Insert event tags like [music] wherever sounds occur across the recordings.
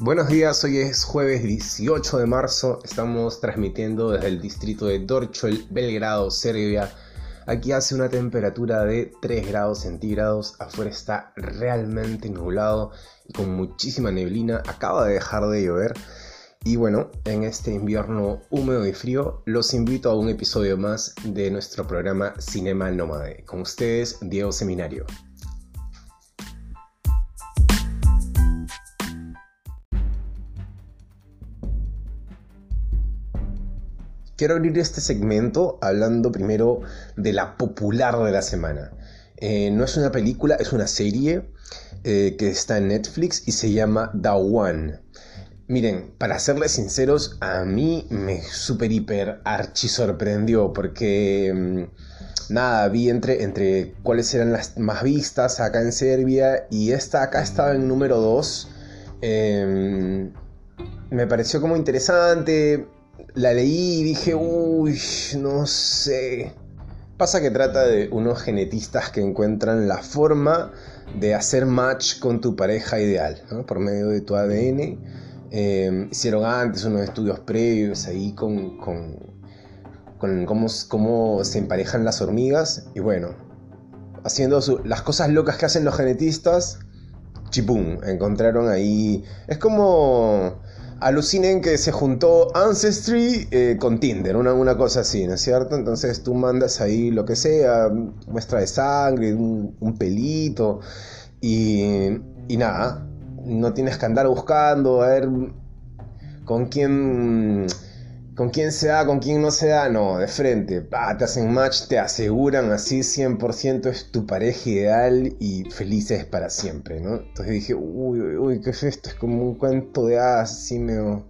Buenos días, hoy es jueves 18 de marzo, estamos transmitiendo desde el distrito de Dorchol, Belgrado, Serbia. Aquí hace una temperatura de 3 grados centígrados, afuera está realmente nublado y con muchísima neblina, acaba de dejar de llover. Y bueno, en este invierno húmedo y frío, los invito a un episodio más de nuestro programa Cinema Nómade. Con ustedes, Diego Seminario. Quiero abrir este segmento hablando primero de la popular de la semana. Eh, no es una película, es una serie eh, que está en Netflix y se llama The One. Miren, para serles sinceros, a mí me super hiper archi sorprendió porque mm, nada, vi entre, entre cuáles eran las más vistas acá en Serbia y esta acá estaba en número 2. Em, me pareció como interesante, la leí y dije, uy, no sé. Pasa que trata de unos genetistas que encuentran la forma de hacer match con tu pareja ideal, ¿no? por medio de tu ADN. Em, hicieron antes unos estudios previos ahí con, con, con cómo, cómo, se emparejan las hormigas. Y bueno, haciendo las cosas locas que hacen los genetistas, chipum, encontraron ahí. Es como alucinen que se juntó Ancestry eh, con Tinder, una, una, cosa así, ¿no es cierto? Entonces tú mandas ahí lo que sea, muestra de sangre, un, pelito, y, y, nada, no tienes que andar buscando a ver con quién con quién se da, con quién no se da, no, de frente, te hacen match, te aseguran así 100% es tu pareja ideal y felices para siempre, ¿no? Entonces dije, uy, uy, uy, ¿qué es esto? Es como un cuento de hadas, así medio...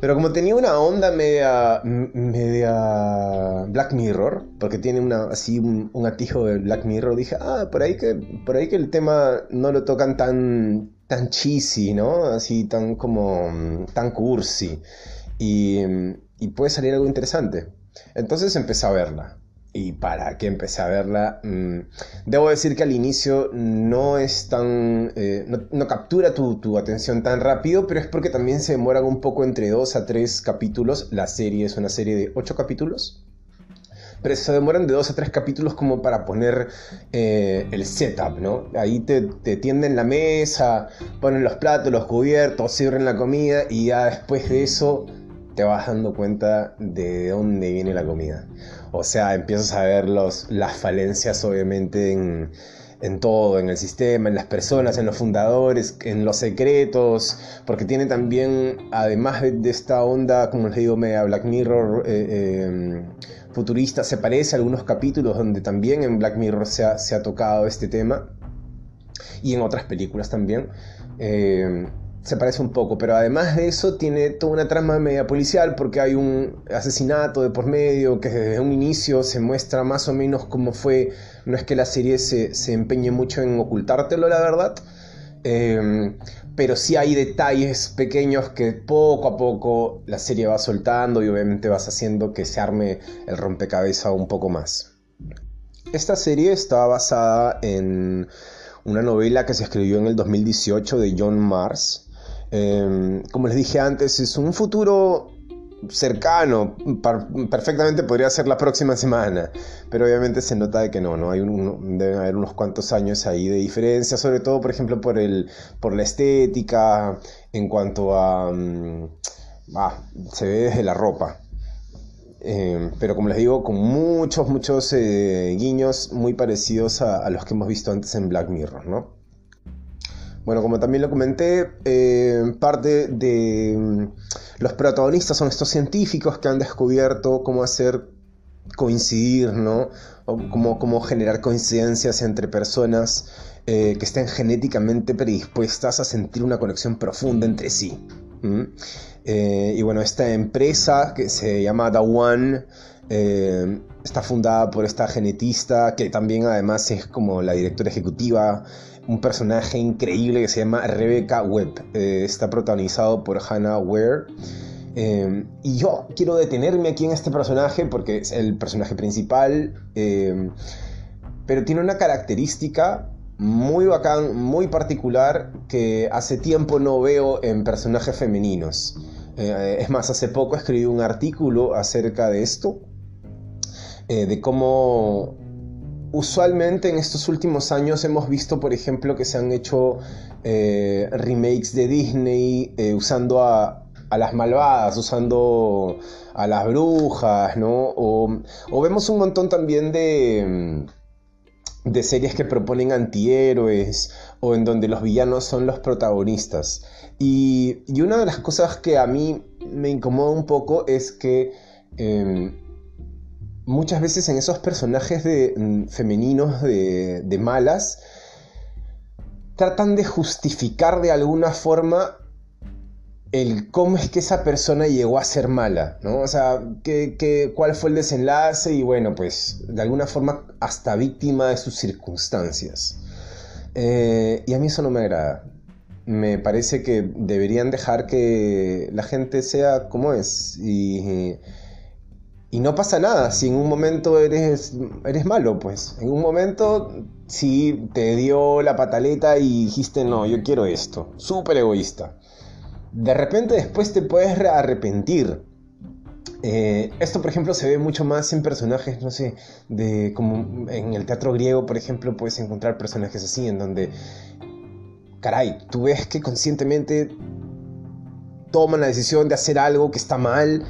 Pero como tenía una onda media, media Black Mirror, porque tiene una, así un, un atijo de Black Mirror, dije, ah, por ahí que, por ahí que el tema no lo tocan tan, tan cheesy, ¿no? Así tan como, tan cursi y, puede salir algo interesante. Entonces empecé a verla. ¿Y para qué empecé a verla? Mm, debo decir que al inicio no es tan. Eh, no, captura tu, atención tan rápido, pero es porque también se demoran un poco entre dos a tres capítulos. La serie es una serie de ocho capítulos. Pero se demoran de dos a tres capítulos como para poner eh, el setup, ¿no? Ahí te, te tienden la mesa, ponen los platos, los cubiertos, sirven la comida y ya después de eso te vas dando cuenta de dónde viene la comida. O sea, empiezas a ver los, las falencias obviamente en, en todo, en el sistema, en las personas, en los fundadores, en los secretos, porque tiene también, además de, esta onda, como les digo, media Black Mirror eh, em, futurista, se parece a algunos capítulos donde también en Black Mirror se ha, se ha tocado este tema, y en otras películas también. Eh, se parece un poco, pero además de eso tiene toda una trama media policial porque hay un asesinato de por medio que desde un inicio se muestra más o menos cómo fue, no es que la serie se, empeñe mucho en ocultártelo, la verdad, em, pero sí hay detalles pequeños que poco a poco la serie va soltando y obviamente vas haciendo que se arme el rompecabezas un poco más. Esta serie está basada en una novela que se escribió en el 2018 de John Mars, Em, como les dije antes, es un futuro cercano, perfectamente podría ser la próxima semana, pero obviamente se nota de que no, no hay deben haber unos cuantos años ahí de diferencia, sobre todo por ejemplo por el por la estética, en cuanto a mm, se ve desde la ropa. Em, pero como les digo, con muchos, muchos eh, guiños muy parecidos a los que hemos visto antes en Black Mirror, ¿no? Bueno, como también lo comenté, eh, parte de mm, los protagonistas son estos científicos que han descubierto cómo hacer coincidir, ¿no? O cómo, generar coincidencias entre personas eh, que estén genéticamente predispuestas a sentir una conexión profunda entre sí. Eh, y bueno, esta empresa que se llama The One está fundada por esta genetista que también además es como la directora ejecutiva un personaje increíble que se llama Rebecca Webb. Eh, está protagonizado por Hannah Ware. Eh, y yo quiero detenerme aquí en este personaje porque es el personaje principal. Eh, pero tiene una característica muy bacán, muy particular, que hace tiempo no veo en personajes femeninos. Eh, es más, hace poco escribí un artículo acerca de esto, eh, de cómo usualmente en estos últimos años hemos visto, por ejemplo, que se han hecho eh, remakes de Disney usando a, las malvadas, usando a las brujas, ¿no? O, vemos un montón también de de series que proponen antihéroes o en donde los villanos son los protagonistas. Y, una de las cosas que a mí me incomoda un poco es que em, muchas veces en esos personajes de, mm, femeninos de, de malas tratan de justificar de alguna forma el cómo es que esa persona llegó a ser mala, ¿no? O sea, ¿qué, cuál fue el desenlace y bueno, pues de alguna forma hasta víctima de sus circunstancias. Eh, y a mí eso no me agrada. Me parece que deberían dejar que la gente sea como es y, y no pasa nada si en un momento eres, eres malo, pues. En un momento sí te dio la pataleta y dijiste, no, yo quiero esto. Súper egoísta de repente después te puedes arrepentir. Eh, esto, por ejemplo, se ve mucho más en personajes, no sé, de como en el teatro griego, por ejemplo, puedes encontrar personajes así, en donde, caray, tú ves que conscientemente toman la decisión de hacer algo que está mal,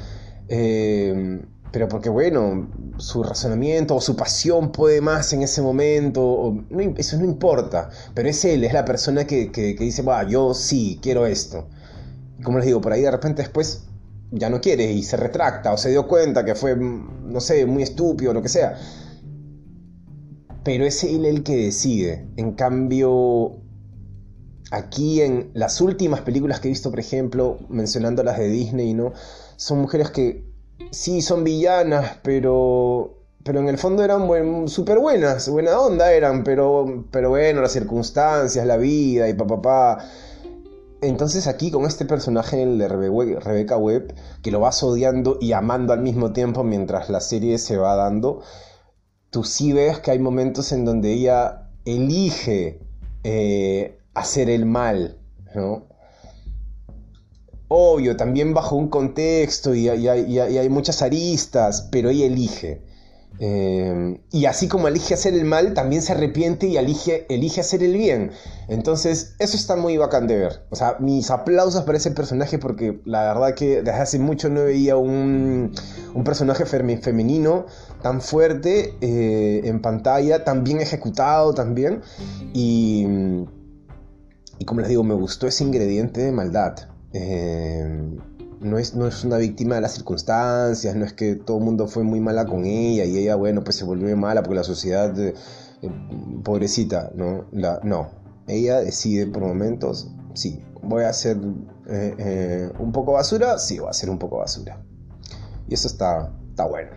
eh, pero porque, bueno, su razonamiento o su pasión puede más en ese momento, eso no importa, pero es él, es la persona que, que, dice, va, yo sí, quiero esto como les digo, por ahí de repente después ya no quiere y se retracta o se dio cuenta que fue, no sé, muy estúpido lo que sea. Pero es él el que decide. En cambio, aquí en las últimas películas que he visto, por ejemplo, mencionando las de Disney, ¿no? Son mujeres que sí son villanas, pero pero en el fondo eran buen, súper buenas, buena onda eran, pero, pero bueno, las circunstancias, la vida y papá. Pa, entonces aquí con este personaje de Rebecca Webb, que lo vas odiando y amando al mismo tiempo mientras la serie se va dando, tú sí ves que hay momentos en donde ella elige eh, hacer el mal, ¿no? Obvio, también bajo un contexto y hay muchas aristas, pero ella elige. Eh, y así como elige hacer el mal, también se arrepiente y elige, elige hacer el bien. Entonces, eso está muy bacán de ver. O sea, mis aplausos para ese personaje porque la verdad que desde hace mucho no veía un, un personaje femenino tan fuerte eh, en pantalla, tan bien ejecutado también. Y como les digo, me gustó ese ingrediente de maldad. Eh, no es, no es una víctima de las circunstancias, no es que todo el mundo fue muy mala con ella y ella, bueno, pues se volvió mala porque la sociedad, eh, eh, pobrecita, ¿no? La, no, ella decide por momentos, sí, voy a hacer eh, un poco basura, sí, voy a hacer un poco basura. Y eso está, está bueno.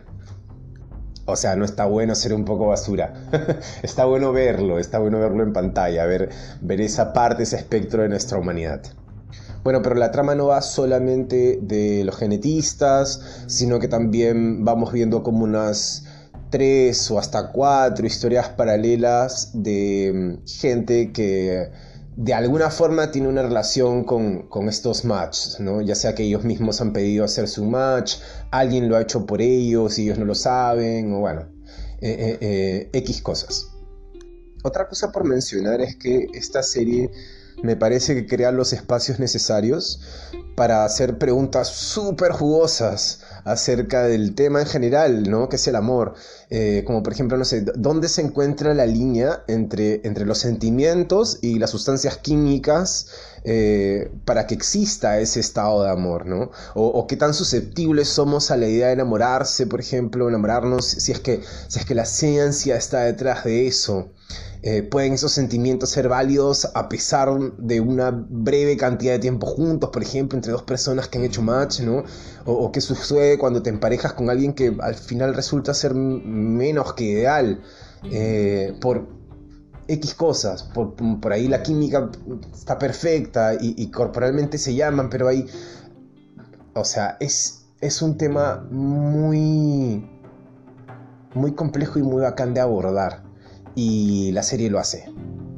O sea, no está bueno ser un poco basura. [laughs] está bueno verlo, está bueno verlo en pantalla, ver, ver esa parte, ese espectro de nuestra humanidad. Bueno, pero la trama no va solamente de los genetistas, sino que también vamos viendo como unas tres o hasta cuatro historias paralelas de mm, gente que de alguna forma tiene una relación con, estos matches, ¿no? Ya sea que ellos mismos han pedido hacerse un match, alguien lo ha hecho por ellos y ellos no lo saben, o bueno, eh, eh, eh, X cosas. Otra cosa por mencionar es que esta serie me parece que crea los espacios necesarios para hacer preguntas súper jugosas acerca del tema en general, ¿no? Que es el amor. Eh, como por ejemplo, no sé, ¿dónde se encuentra la línea entre, entre los sentimientos y las sustancias químicas eh, para que exista ese estado de amor, ¿no? O, o, qué tan susceptibles somos a la idea de enamorarse, por ejemplo, enamorarnos, si es que, si es que la ciencia está detrás de eso. Eh, pueden esos sentimientos ser válidos a pesar de una breve cantidad de tiempo juntos, por ejemplo, entre dos personas que han hecho match, ¿no? O, qué sucede cuando te emparejas con alguien que al final resulta ser menos que ideal eh, por X cosas, por, ahí la química está perfecta y, corporalmente se llaman, pero hay... O sea, es, es un tema muy... muy complejo y muy bacán de abordar y la serie lo hace.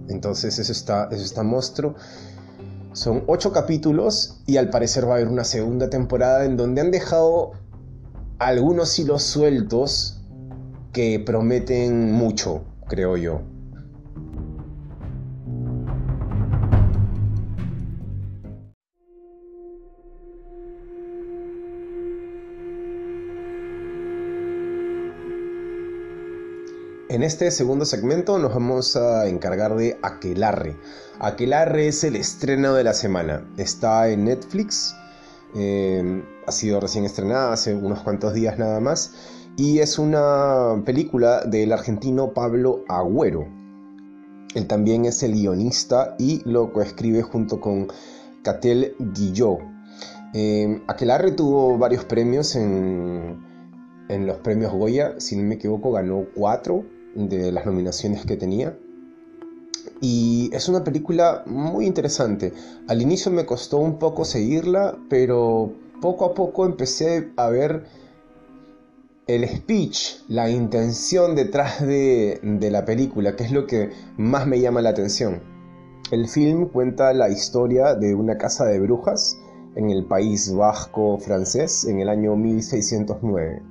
Entonces eso está, eso está monstruo. Son ocho capítulos y al parecer va a haber una segunda temporada en donde han dejado algunos hilos sueltos que prometen mucho, creo yo. En este segundo segmento nos vamos a encargar de Aquelarre. Aquelarre es el estreno de la semana. Está en Netflix. Eh, ha sido recién estrenada hace unos cuantos días nada más. Y es una película del argentino Pablo Agüero. Él también es el guionista y lo coescribe junto con Catel Guillot. Eh, Aquelarre tuvo varios premios en los premios Goya. Si no me equivoco, ganó cuatro de las nominaciones que tenía. Y es una película muy interesante. Al inicio me costó un poco seguirla, pero poco a poco empecé a ver el speech, la intención detrás de, de la película, que es lo que más me llama la atención. El film cuenta la historia de una casa de brujas en el país vasco francés en el año 1609.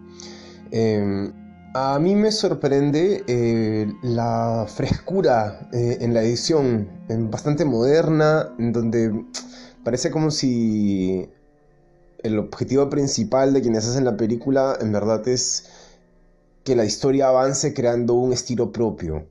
A mí me sorprende eh, la frescura eh, en la edición, bastante moderna, en donde parece como si el objetivo principal de quienes hacen la película en verdad es que la historia avance creando un estilo propio.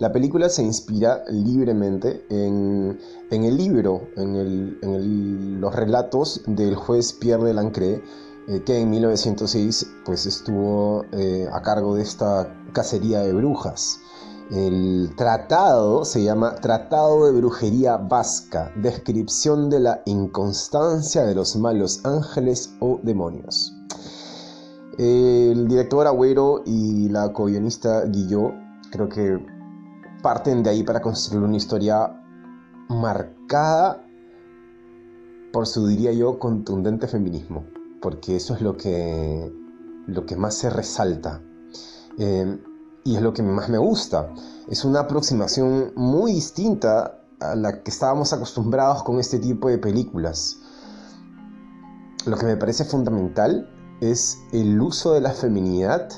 La película se inspira libremente en, el libro, en, los relatos del juez Pierre de Lancret, eh, que en 1906 pues, estuvo eh, a cargo de esta cacería de brujas. El tratado se llama Tratado de Brujería Vasca, descripción de la inconstancia de los malos ángeles o demonios. El director Agüero y la co-guionista Guillot creo que parten de ahí para construir una historia marcada por su, diría yo, contundente feminismo porque eso es lo que, lo que más se resalta. Eh, y es lo que más me gusta. Es una aproximación muy distinta a la que estábamos acostumbrados con este tipo de películas. Lo que me parece fundamental es el uso de la feminidad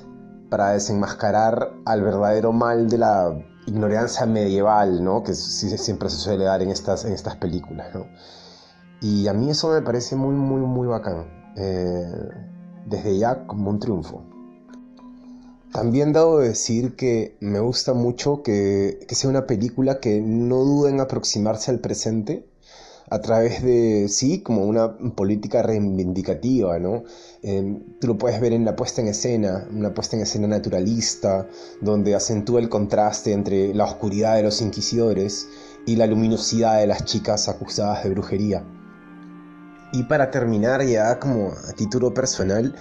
para desenmascarar al verdadero mal de la ignorancia medieval, ¿no? que siempre se suele dar en estas, en estas películas. Y a mí eso me parece muy, muy, muy bacán. Eh, desde ya como un triunfo. También debo decir que me gusta mucho que, sea una película que no duda en aproximarse al presente a través de, sí, como una política reivindicativa, ¿no? Eh, tú lo puedes ver en la puesta en escena, una puesta en escena naturalista, donde acentúa el contraste entre la oscuridad de los inquisidores y la luminosidad de las chicas acusadas de brujería. Y para terminar ya como a título personal,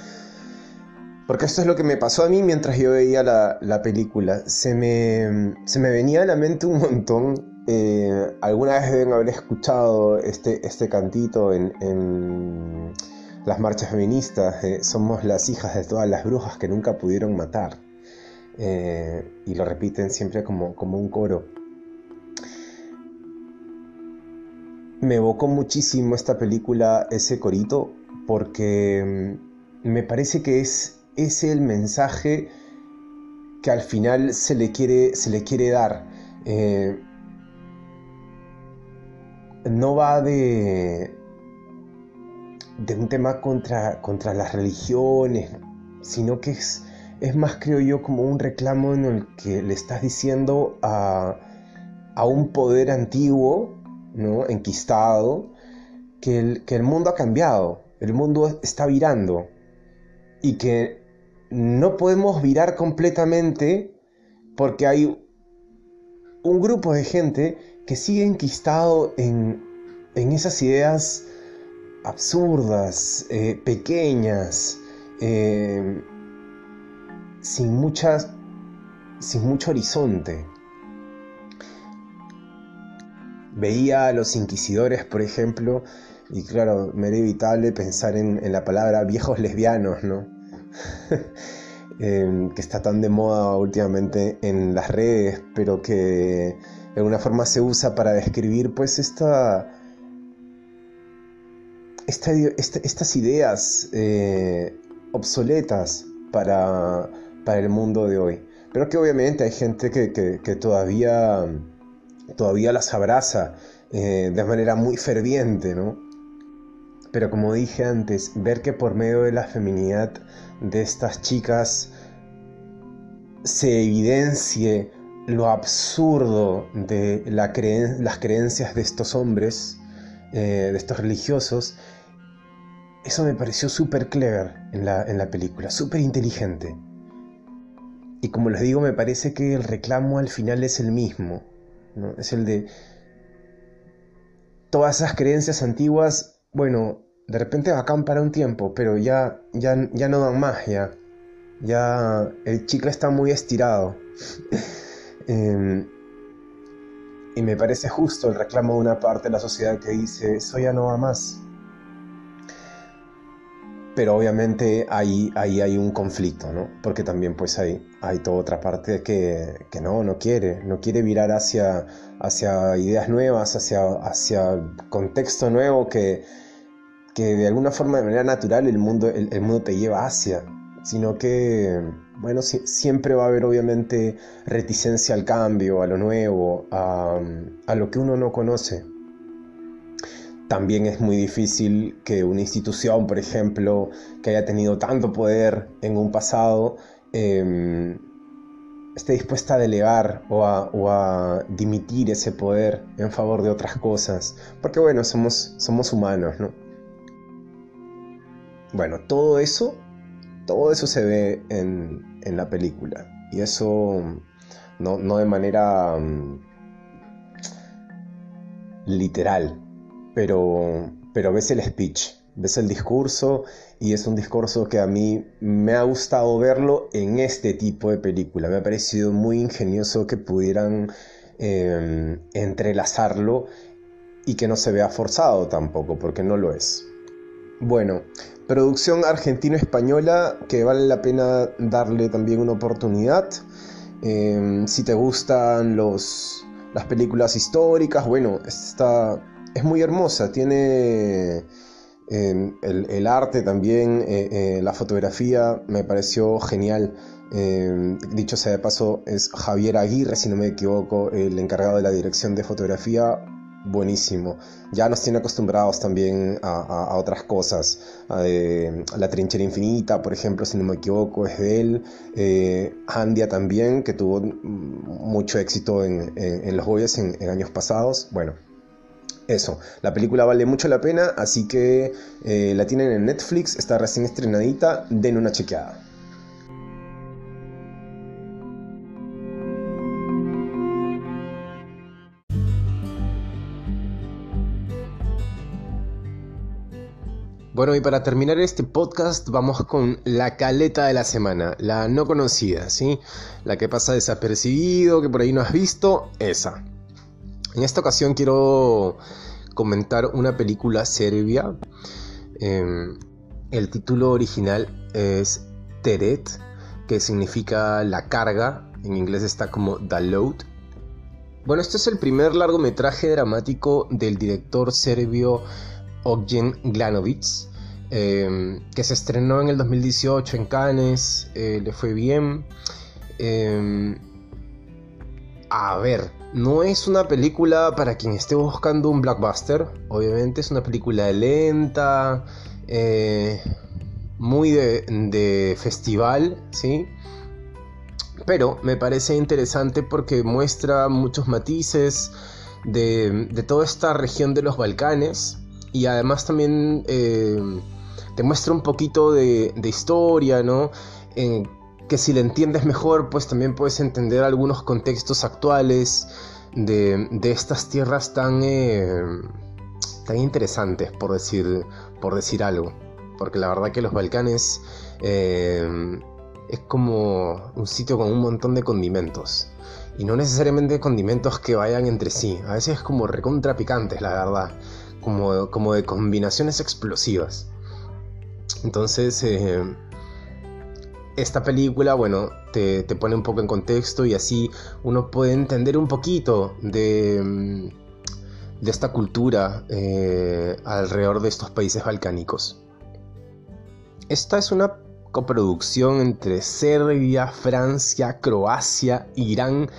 porque esto es lo que me pasó a mí mientras yo veía la, película, se me, se me, venía a la mente un montón, eh, alguna vez deben haber escuchado este, este cantito en, las marchas feministas, somos las hijas de todas las brujas que nunca pudieron matar, eh, y lo repiten siempre como, como un coro. Me evocó muchísimo esta película, ese corito, porque mm, me parece que es ese el mensaje que al final se le quiere, se le quiere dar. Eh, no va de, de un tema contra, contra las religiones, sino que es, es más, creo yo, como un reclamo en el que le estás diciendo a, a un poder antiguo ¿no? enquistado, que el, que el mundo ha cambiado, el mundo está virando y que no podemos virar completamente porque hay un grupo de gente que sigue enquistado en, esas ideas absurdas, eh, pequeñas, eh, sin, muchas, sin mucho horizonte veía a los inquisidores, por ejemplo, y claro, me era evitable pensar en, la palabra viejos lesbianos, ¿no? [laughs] em, que está tan de moda últimamente en las redes, pero que de alguna forma se usa para describir pues esta, estas ideas eh, obsoletas para, para, el mundo de hoy. Pero que obviamente hay gente que, que, todavía, todavía las abraza eh, de manera muy ferviente, ¿no? Pero como dije antes, ver que por medio de la feminidad de estas chicas se evidencie lo absurdo de la las creencias de estos hombres, eh, de estos religiosos, eso me pareció súper clever en la película, súper inteligente. Y como les digo, me parece que el reclamo al final es el mismo. Es el de todas esas creencias antiguas, bueno, de repente bacán para un tiempo, pero ya, ya, ya no dan más, ya. Ya el chicle está muy estirado. [laughs] Em, y me parece justo el reclamo de una parte de la sociedad que dice, eso ya no va más pero obviamente ahí, ahí hay un conflicto, ¿no? Porque también pues hay, hay toda otra parte que, que no, no quiere, no quiere virar hacia, hacia ideas nuevas, hacia, hacia contexto nuevo que, que de alguna forma, de manera natural, el mundo, el, mundo te lleva hacia, sino que, bueno, siempre va a haber obviamente reticencia al cambio, a lo nuevo, a, a lo que uno no conoce también es muy difícil que una institución, por ejemplo, que haya tenido tanto poder en un pasado, em, esté dispuesta a delegar o a, dimitir ese poder en favor de otras cosas. Porque bueno, somos, humanos, ¿no? Bueno, todo eso, todo eso se ve en, la película. Y eso no, no de manera mm, literal, pero, pero ves el speech, ves el discurso y es un discurso que a mí me ha gustado verlo en este tipo de película. Me ha parecido muy ingenioso que pudieran em, entrelazarlo y que no se vea forzado tampoco, porque no lo es. Bueno, producción argentino-española que vale la pena darle también una oportunidad. Em, si te gustan los, las películas históricas, bueno, está es muy hermosa, tiene em, el, arte también, eh, eh, la fotografía me pareció genial. Dicho sea de paso, es Javier Aguirre, si no me equivoco, el encargado de la dirección de fotografía. Buenísimo. Ya nos tiene acostumbrados también a, otras cosas. la trinchera infinita, por ejemplo, si no me equivoco, es de él. Eh, Andia también, que tuvo mucho éxito en, los Goyas en años pasados. Bueno, eso, la película vale mucho la pena, así que eh, la tienen en Netflix, está recién estrenadita, den una chequeada. Bueno, y para terminar este podcast vamos con la caleta de la semana, la no conocida, ¿sí? La que pasa desapercibido, que por ahí no has visto, esa. En esta ocasión quiero comentar una película serbia. Em, el título original es Teret, que significa la carga. En inglés está como The Load. Bueno, este es el primer largometraje dramático del director serbio Ogjen Glanovic, em, que se estrenó en el 2018 en Cannes, eh, le fue bien. Em, a ver, no es una película para quien esté buscando un blockbuster, obviamente es una película lenta, eh, muy de, festival, ¿sí? Pero me parece interesante porque muestra muchos matices de, toda esta región de los Balcanes y además también eh, te muestra un poquito de, historia, ¿no? Que si la entiendes mejor, pues también puedes entender algunos contextos actuales de, estas tierras tan, eh, tan interesantes, por decir, por decir algo. Porque la verdad que los Balcanes eh, es como un sitio con un montón de condimentos. Y no necesariamente condimentos que vayan entre sí. A veces es como recontra picantes, la verdad. Como, como de combinaciones explosivas. Entonces, eh, esta película, bueno, te, pone un poco en contexto y así uno puede entender un poquito de, mm, de esta cultura eh, alrededor de estos países balcánicos. Esta es una coproducción entre Serbia, Francia, Croacia, Irán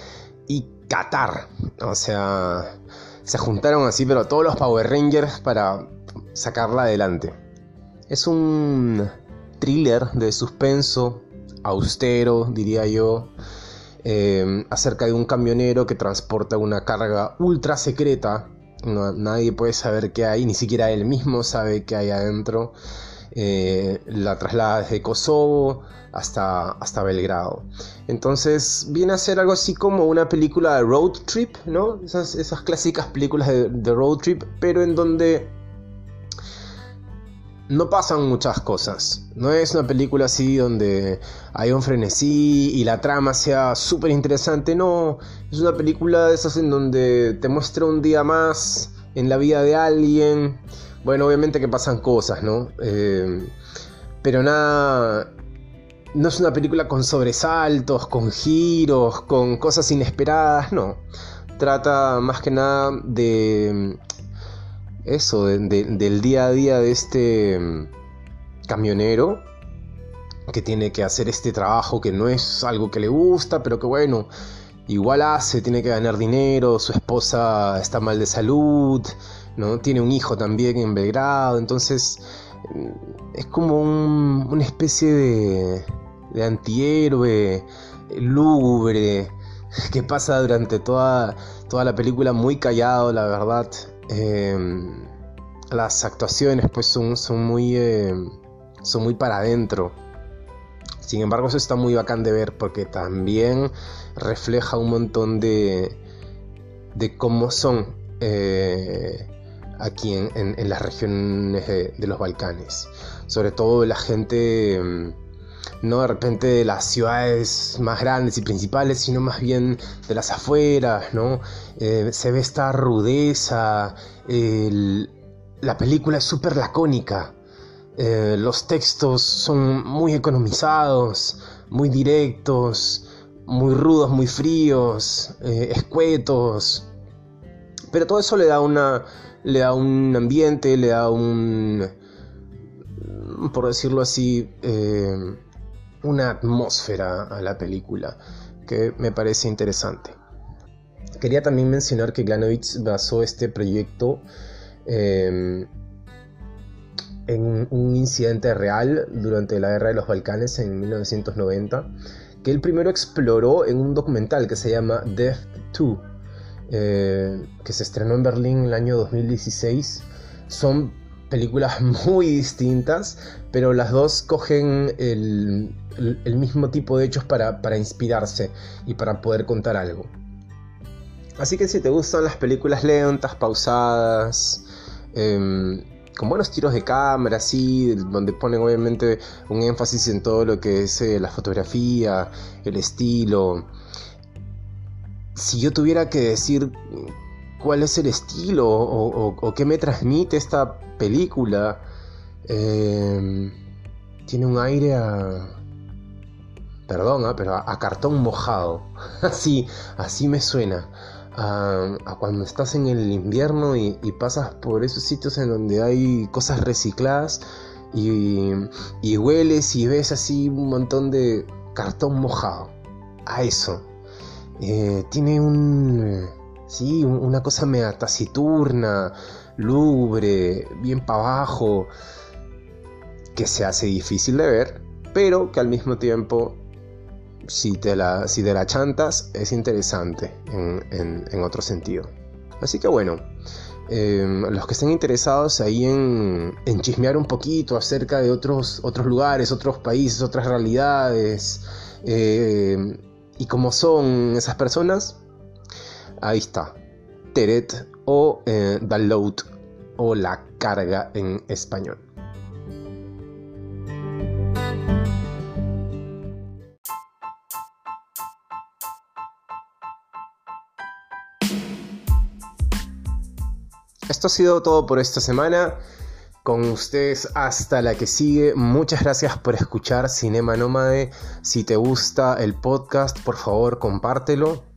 y Qatar. O sea, se juntaron así, pero todos los Power Rangers para sacarla adelante. Es un thriller de suspenso, austero, diría yo, eh, acerca de un camionero que transporta una carga ultra secreta. nadie puede saber qué hay, ni siquiera él mismo sabe qué hay adentro. Eh, la traslada desde Kosovo hasta, hasta Belgrado. Entonces viene a ser algo así como una película de road trip, ¿no? Esas, esas clásicas películas de, de road trip, pero en donde no pasan muchas cosas. No es una película así donde hay un frenesí y la trama sea súper interesante. No, es una película de esas en donde te muestra un día más en la vida de alguien. Bueno, obviamente que pasan cosas, ¿no? Eh, pero nada... No es una película con sobresaltos, con giros, con cosas inesperadas, no. Trata más que nada de eso, del día a día de este mm, camionero que tiene que hacer este trabajo que no es algo que le gusta, pero que bueno, igual hace, tiene que ganar dinero, su esposa está mal de salud, ¿no? Tiene un hijo también en Belgrado, entonces mm, es como una especie de, de antihéroe lúgubre que pasa durante toda, toda la película muy callado, la verdad. Em, las actuaciones pues son, son muy, em, son muy para adentro. Sin embargo, eso está muy bacán de ver porque también refleja un montón de, de cómo son eh, aquí en, las regiones de, los Balcanes. Sobre todo la gente, em, no de repente de las ciudades más grandes y principales, sino más bien de las afueras, ¿no? Eh, se ve esta rudeza, la película es súper lacónica, eh, los textos son muy economizados, muy directos, muy rudos, muy fríos, eh, escuetos, pero todo eso le da una le da un ambiente, le da un por decirlo así una atmósfera a la película que me parece interesante. Quería también mencionar que Glanovitz basó este proyecto em, en un incidente real durante la Guerra de los Balcanes en 1990, que él primero exploró en un documental que se llama Death 2, eh, que se estrenó en Berlín en el año 2016. Son películas [laughs] muy distintas, pero las dos cogen el, mismo tipo de hechos para, inspirarse y para poder contar algo. Así que si te gustan las películas lentas, pausadas, em, con buenos tiros de cámara, así, donde ponen obviamente un énfasis en todo lo que es eh, la fotografía, el estilo. Si yo tuviera que decir cuál es el estilo o, qué me transmite esta película, em, tiene un aire a... Perdón, ¿ah? pero a, cartón mojado. [laughs] así, así me suena a, cuando estás en el invierno y, pasas por esos sitios en donde hay cosas recicladas y, hueles y ves así un montón de cartón mojado. A eso. Eh, tiene un... Sí, una cosa media taciturna, lúgubre, bien para abajo, que se hace difícil de ver, pero que al mismo tiempo si te la, si la chantas, es interesante en, otro sentido. Así que bueno, em, los que estén interesados ahí en, chismear un poquito acerca de otros, otros lugares, otros países, otras realidades, em, y cómo son esas personas, ahí está, Teret o eh, Download o la carga en español. Esto ha sido todo por esta semana. con ustedes hasta la que sigue. Muchas gracias por escuchar Cinema Nómade. Si te gusta el podcast, por favor, compártelo.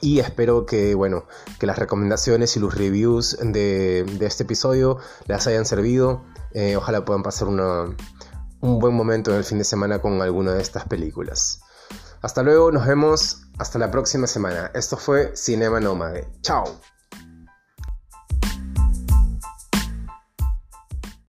Y espero que, bueno, que las recomendaciones y los reviews de, este episodio les hayan servido. Eh, ojalá puedan pasar un buen momento en el fin de semana con alguna de estas películas. Hasta luego, nos vemos hasta la próxima semana. Esto fue Cinema Nómade. Chao.